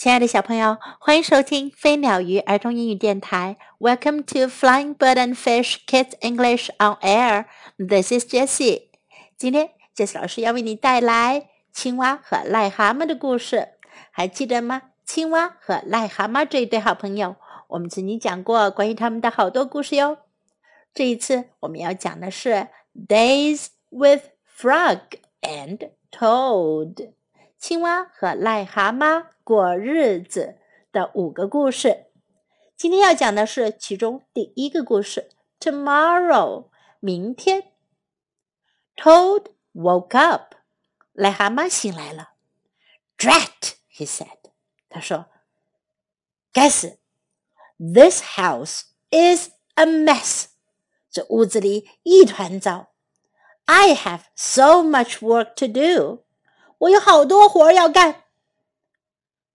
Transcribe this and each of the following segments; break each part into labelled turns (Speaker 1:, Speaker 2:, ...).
Speaker 1: 亲爱的小朋友，欢迎收听飞鸟鱼儿童英语电台。Welcome to Flying Bird and Fish Kids English on Air. This is Jessie. 今天 Jessie 老师要为你带来青蛙和癞蛤蟆的故事，还记得吗？青蛙和癞蛤蟆这一对好朋友，我们曾经讲过关于他们的好多故事哟。这一次我们要讲的是 Days with Frog and Toad，青蛙和癞蛤蟆。过日子的五个故事，今天要讲的是其中第一个故事。Tomorrow，明天。Toad woke up，癞蛤蟆醒来了。Drat，he said，他说：“该死，This house is a mess，这屋子里一团糟。I have so much work to do，我有好多活要干。”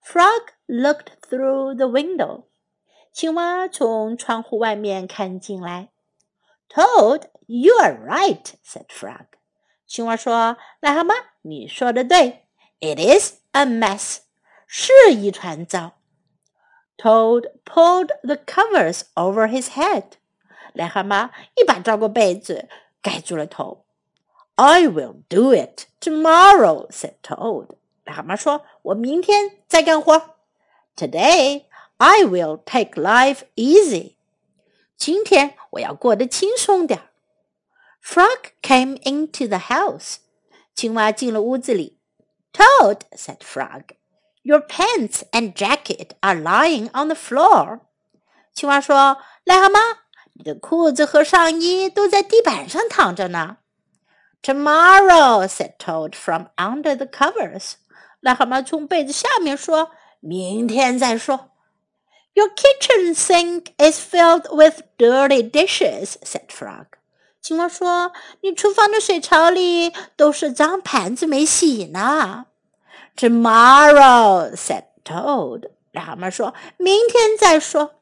Speaker 1: Frog looked through the window. 青蛙从窗户外面看进来。Toad, you are right," said Frog. 青蛙说：“癞蛤蟆，你说的对。It is a mess. 是一团糟。” Toad pulled the covers over his head. 癞蛤蟆一把抓过被子，盖住了头。 I will do it tomorrow," said Toad. 癞蛤蟆说：“我明天再干活。Today I will take life easy。今天我要过得轻松点儿。” Frog came into the house。青蛙进了屋子里。Toad said Frog, "Your pants and jacket are lying on the floor." 青蛙说：“癞蛤蟆，你的裤子和上衣都在地板上躺着呢。” Tomorrow, said Toad from under the covers. 癞蛤蟆从被子下面说：“明天再说。” Your kitchen sink is filled with dirty dishes," said Frog. 青蛙说：“你厨房的水槽里都是脏盘子没洗呢。” Tomorrow," said Toad. 癞蛤蟆说：“明天再说。”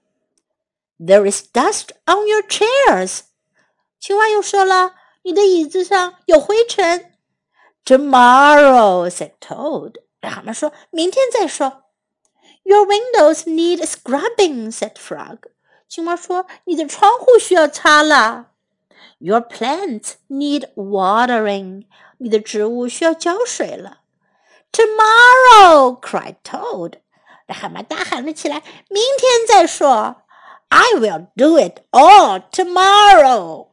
Speaker 1: There is dust on your chairs. 青蛙又说了：“ 你的椅子上有灰尘。” Tomorrow," said Toad. 癞蛤蟆说：“明天再说。” Your windows need scrubbing," said Frog. 青蛙说：“你的窗户需要擦了。” Your plants need watering. 你的植物需要浇水了。Tomorrow, cried Toad. 癞蛤蟆大喊了起来：“明天再说。” I will do it all tomorrow.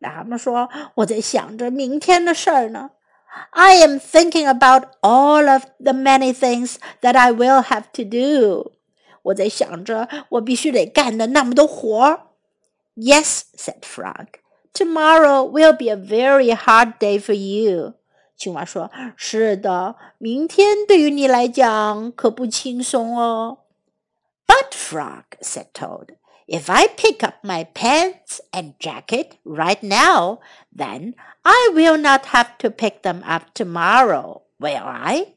Speaker 1: 癞蛤蟆说：“我在想着明天的事儿呢。” I am thinking about all of the many things that I will have to do. 我在想着我必须得干的那么多活儿。Yes, said Frog. Tomorrow will be a very hard day for you. 青蛙说：“是的，明天对于你来讲可不轻松哦。” But Frog said Toad. If I pick up my pants and jacket right now, then I will not have to pick them up tomorrow, will I?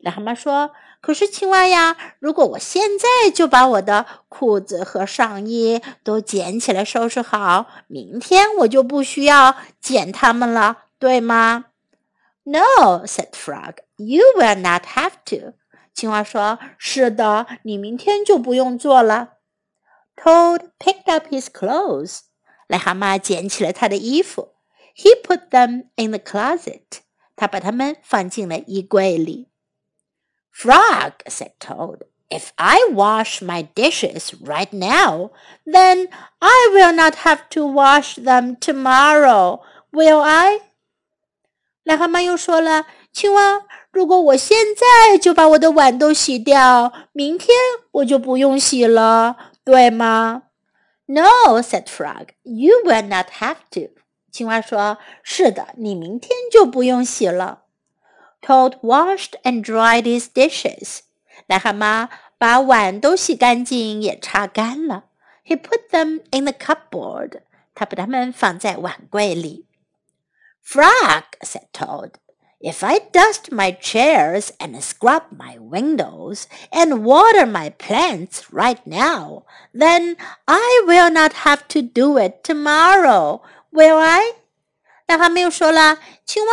Speaker 1: 癞蛤蟆说：“可是青蛙呀，如果我现在就把我的裤子和上衣都捡起来收拾好，明天我就不需要捡它们了，对吗？”No, said Frog. You will not have to. 青蛙说：“是的，你明天就不用做了。” ” Toad picked up his clothes. 癞蛤蟆捡起了他的衣服。He put them in the closet. 他把它们放进了衣柜里。Frog said Toad, "If I wash my dishes right now, then I will not have to wash them tomorrow, will I?" 癞蛤蟆又说了：“青蛙，如果我现在就把我的碗都洗掉，明天我就不用洗了。” 对吗？No, said Frog. You will not have to. 青蛙说：“是的，你明天就不用洗了。” Toad washed and dried his dishes. 癞蛤蟆 把碗都洗干净，也擦干了。He put them in the cupboard. 他把它们放在碗柜里。Frog said Toad. If I dust my chairs and scrub my windows and water my plants right now, then I will not have to do it tomorrow, will I? 那他们又说了，青蛙，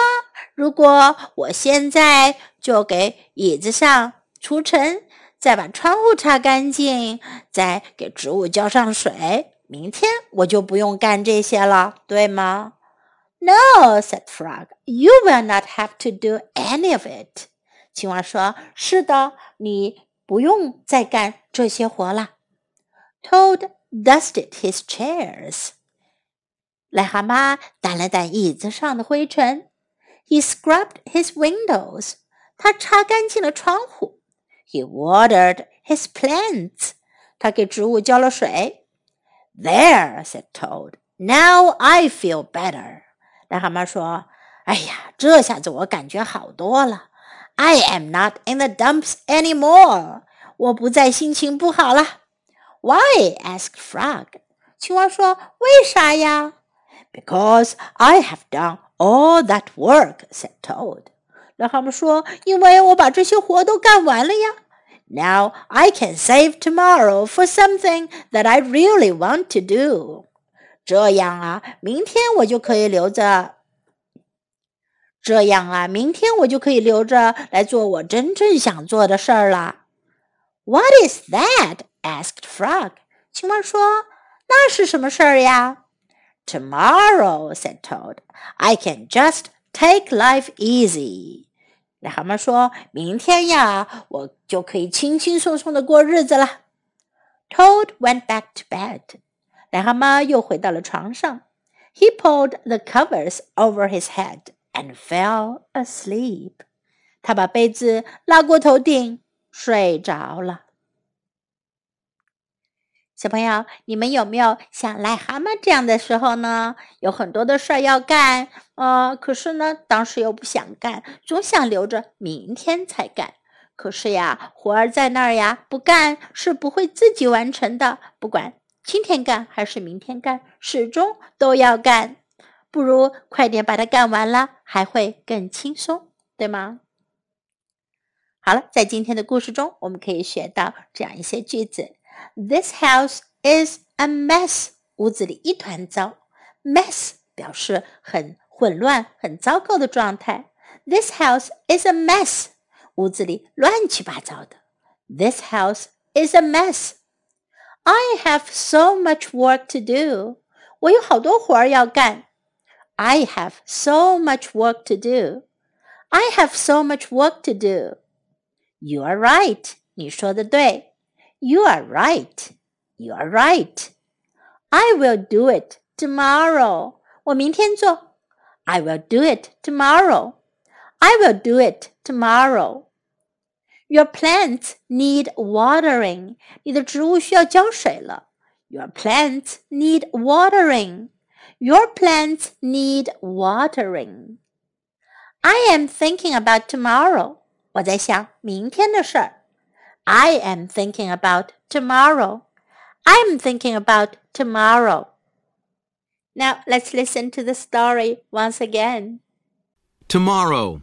Speaker 1: 如果我现在就给椅子上除尘，再把窗户擦干净，再给植物浇上水，明天我就不用干这些了，对吗 ？No, said Frog. You will not have to do any of it. 青蛙说：“是的，你不用再干这些活了。” Toad dusted his chairs. 癞蛤蟆掸了掸椅子上的灰尘。He scrubbed his windows. 他擦干净了窗户。He watered his plants. 他给植物浇了水。There, said Toad. Now I feel better. 癞蛤蟆说：“哎呀，这下子我感觉好多了。I am not in the dumps anymore。我不再心情不好了。”Why? asked Frog。青蛙说：“为啥呀？”Because I have done all that work," said Toad。癞蛤蟆说：“因为我把这些活都干完了呀。Now I can save tomorrow for something that I really want to do。” 这样啊，明天我就可以留着。这样啊，明天我就可以留着来做我真正想做的事儿了。What is that? asked Frog. 青蛙说：“那是什么事儿呀？”Tomorrow, said Toad, I can just take life easy. 癞蛤蟆说：“明天呀，我就可以轻轻松松的过日子了。” Toad went back to bed. 癞蛤蟆又回到了床上。He pulled the covers over his head and fell asleep. 他把被子拉过头顶，睡着了。小朋友，你们有没有像癞蛤蟆这样的时候呢？有很多的事儿要干，呃，可是呢，当时又不想干，总想留着明天才干。可是呀，活儿在那儿呀，不干是不会自己完成的，不管。今天干还是明天干，始终都要干，不如快点把它干完了，还会更轻松，对吗？好了，在今天的故事中，我们可以学到这样一些句子：This house is a mess，屋子里一团糟。Mess 表示很混乱、很糟糕的状态。This house is a mess，屋子里乱七八糟的。This house is a mess。I have so much work to do. 我有好多活儿要干。I have so much work to do. I have so much work to do. You are right. 你说的对。You are right. You are right. I will do it tomorrow. 我明天做。I will do it tomorrow. I will do it tomorrow. Your plants need watering. 你的植物需要浇水了。Your plants need watering. Your plants need watering. I am thinking about tomorrow. 我在想明天的事儿。I am thinking about tomorrow. I'm thinking about tomorrow. Now let's listen to the story once again.
Speaker 2: Tomorrow.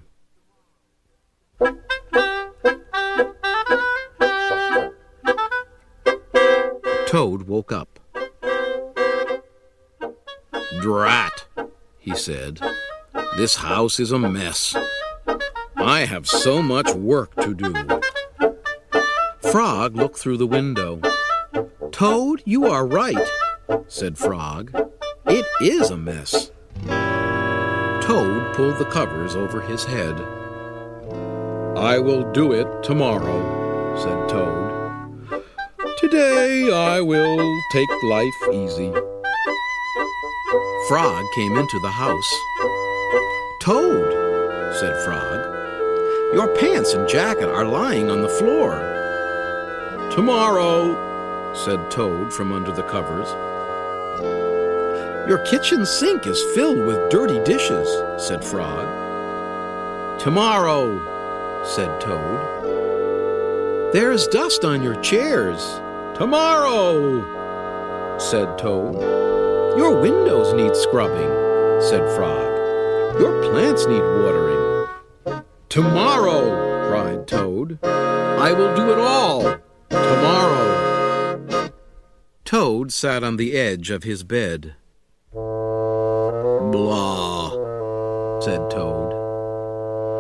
Speaker 2: Toad woke up. Drat, he said. This house is a mess. I have so much work to do. Frog looked through the window. Toad, you are right, said Frog. It is a mess. Toad pulled the covers over his head. I will do it tomorrow, said Toad. Today I will take life easy. Frog came into the house. Toad, said Frog, your pants and jacket are lying on the floor. Tomorrow, said Toad from under the covers. Your kitchen sink is filled with dirty dishes, said Frog. Tomorrow, said Toad. There's dust on your chairs. Tomorrow, said Toad. Your windows need scrubbing, said Frog. Your plants need watering. Tomorrow, cried Toad. I will do it all. Tomorrow. Toad sat on the edge of his bed. Blah, said Toad.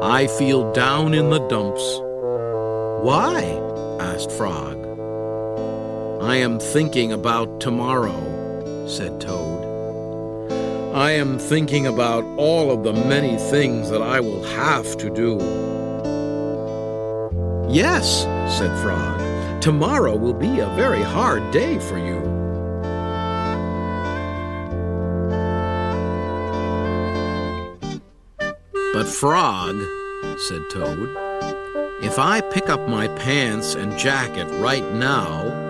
Speaker 2: I feel down in the dumps. Why? asked Frog. I am thinking about tomorrow, said Toad. I am thinking about all of the many things that I will have to do. Yes, said Frog. Tomorrow will be a very hard day for you. But Frog, said Toad, if I pick up my pants and jacket right now,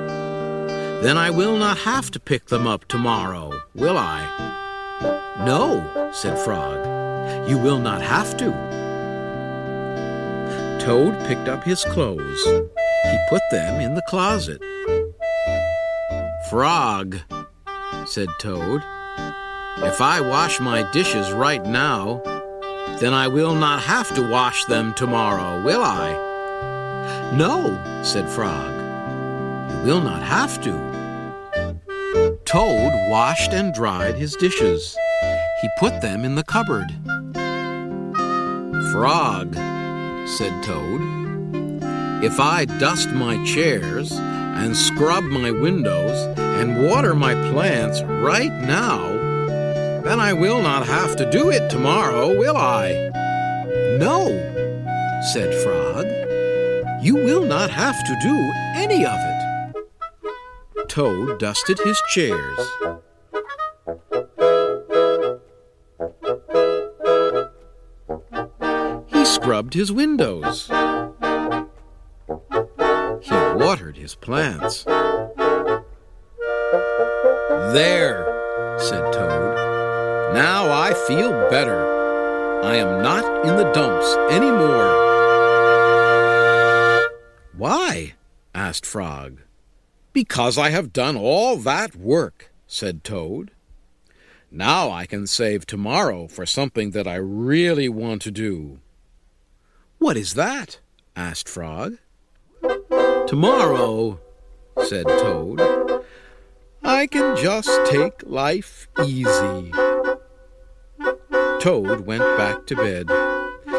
Speaker 2: then I will not have to pick them up tomorrow, will I? No, said Frog, you will not have to. Toad picked up his clothes. He put them in the closet. Frog, said Toad, if I wash my dishes right now, then I will not have to wash them tomorrow, will I? No, said Frog. Will not have to. Toad washed and dried his dishes. He put them in the cupboard. Frog, said Toad, if I dust my chairs and scrub my windows and water my plants right now, then I will not have to do it tomorrow, will I? No, said Frog. You will not have to do any of it. Toad dusted his chairs. He scrubbed his windows. He watered his plants. There, said Toad. Now I feel better. I am not in the dumps any more. Why? asked Frog. Because I have done all that work, said Toad. Now I can save tomorrow for something that I really want to do. What is that? asked Frog. Tomorrow, said Toad, I can just take life easy. Toad went back to bed.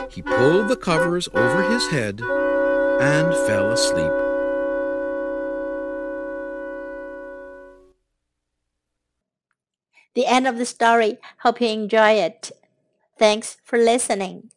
Speaker 2: He pulled the covers over his head and fell asleep.
Speaker 1: The end of the story. Hope you enjoy it. Thanks for listening.